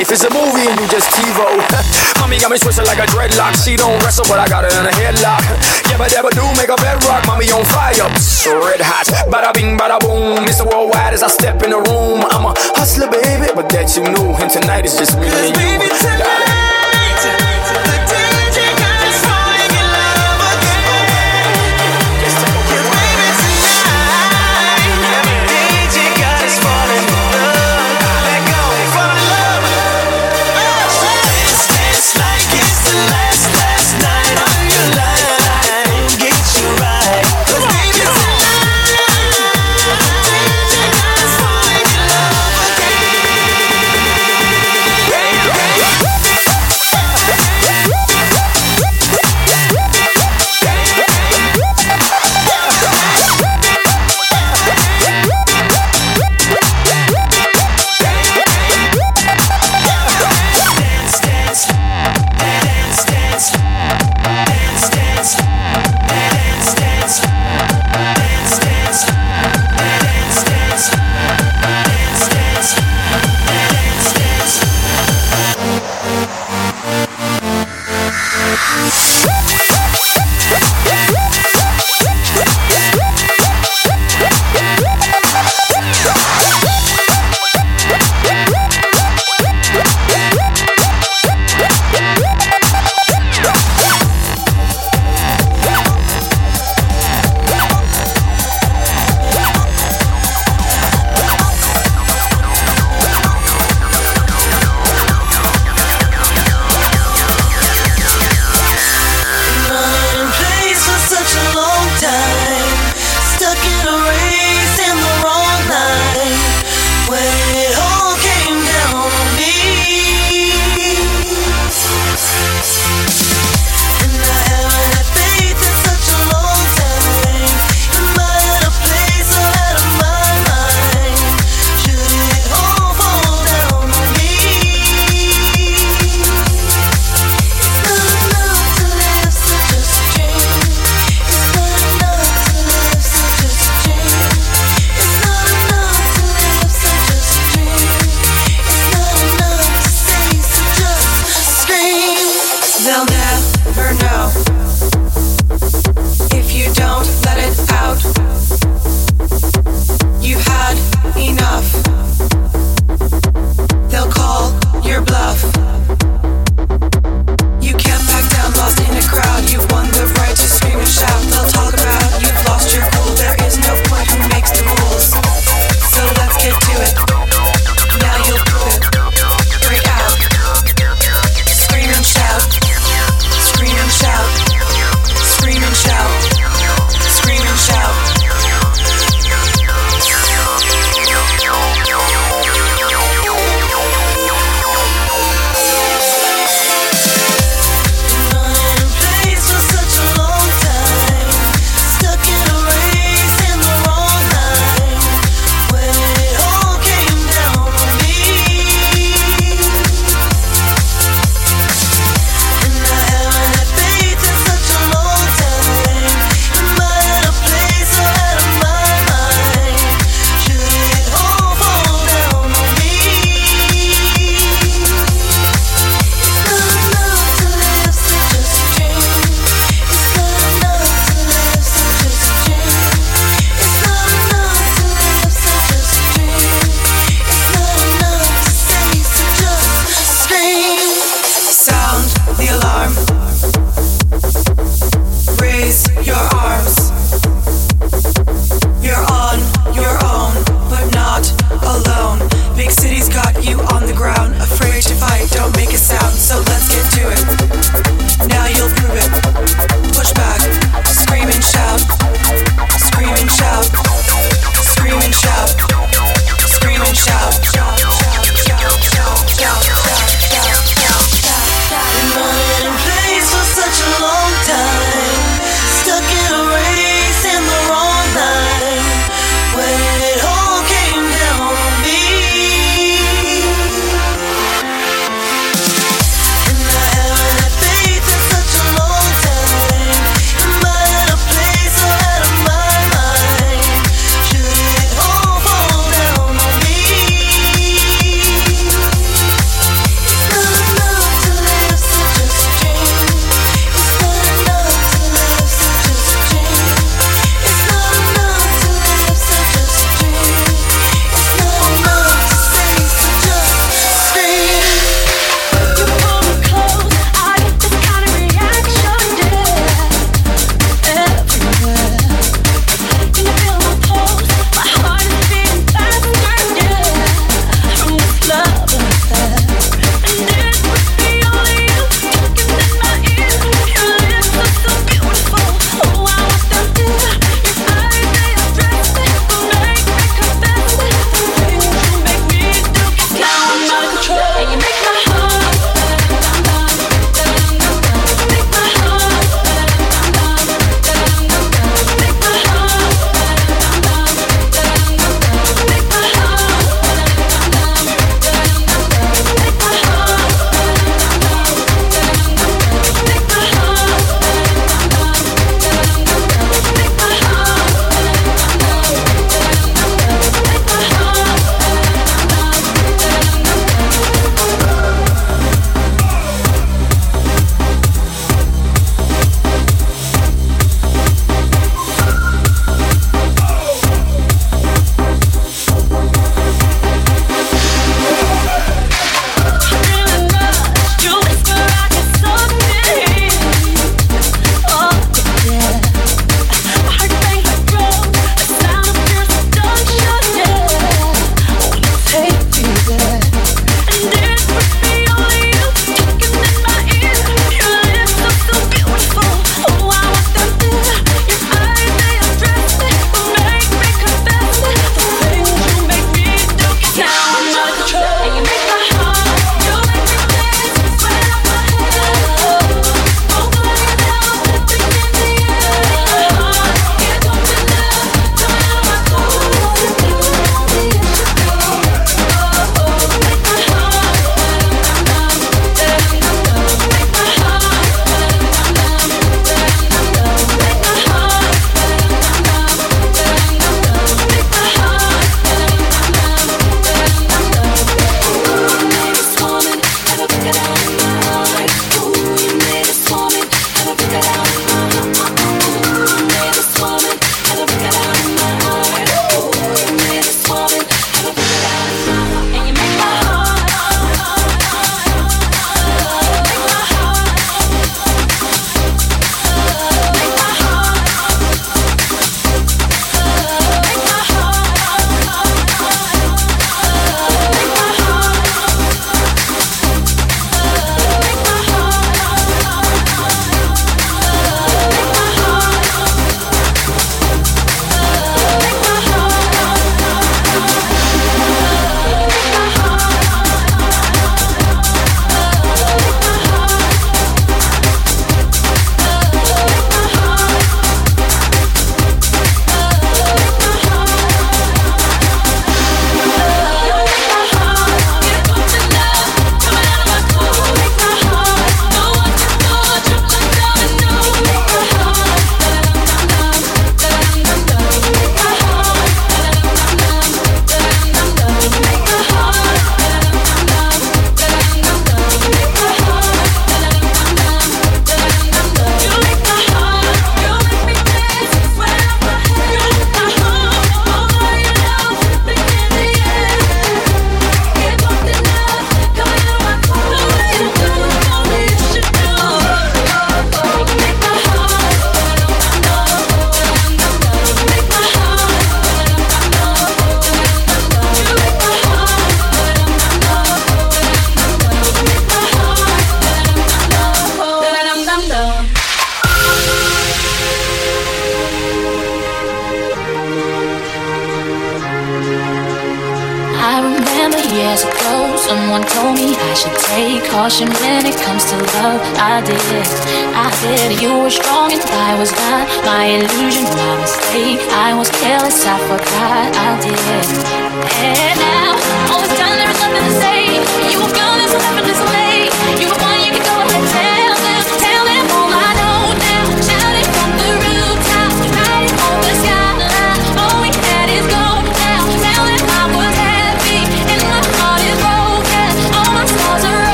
life is a movie and you just TiVo. Mommy got me twisted like a dreadlock. She don't wrestle, but I got her in a headlock. Yeah, but ever do make a bedrock. Mommy on fire, Psst, red hot. Bada bing, bada boom. Mr. Worldwide as I step in the room. I'm a hustler, baby, but that you knew. And tonight is just me and you. Baby, tonight.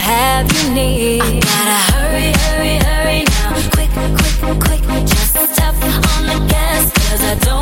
have you need. I gotta hurry, hurry, hurry now. Quick, quick, quick. Just step on the gas, cause I don't.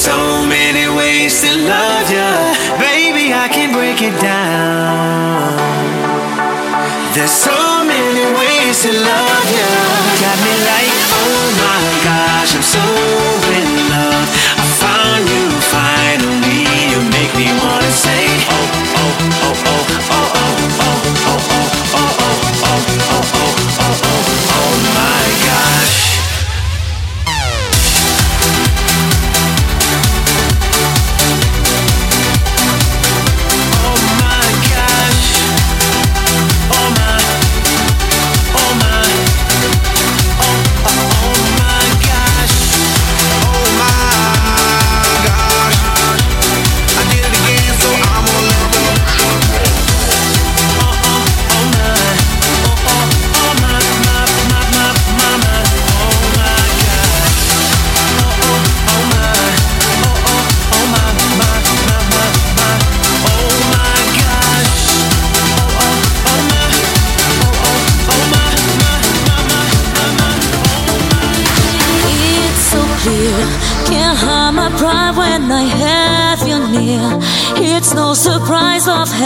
so many ways to love ya. Baby, I can break it down. There's so many ways to love ya. Got me like, oh my gosh, I'm so.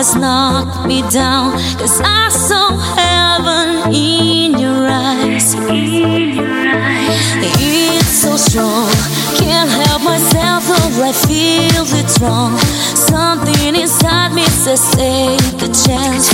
always knock me down. Cause I saw heaven in your eyes. It's so strong. Can't help myself, though I feel it's wrong. Something inside me says, take a chance.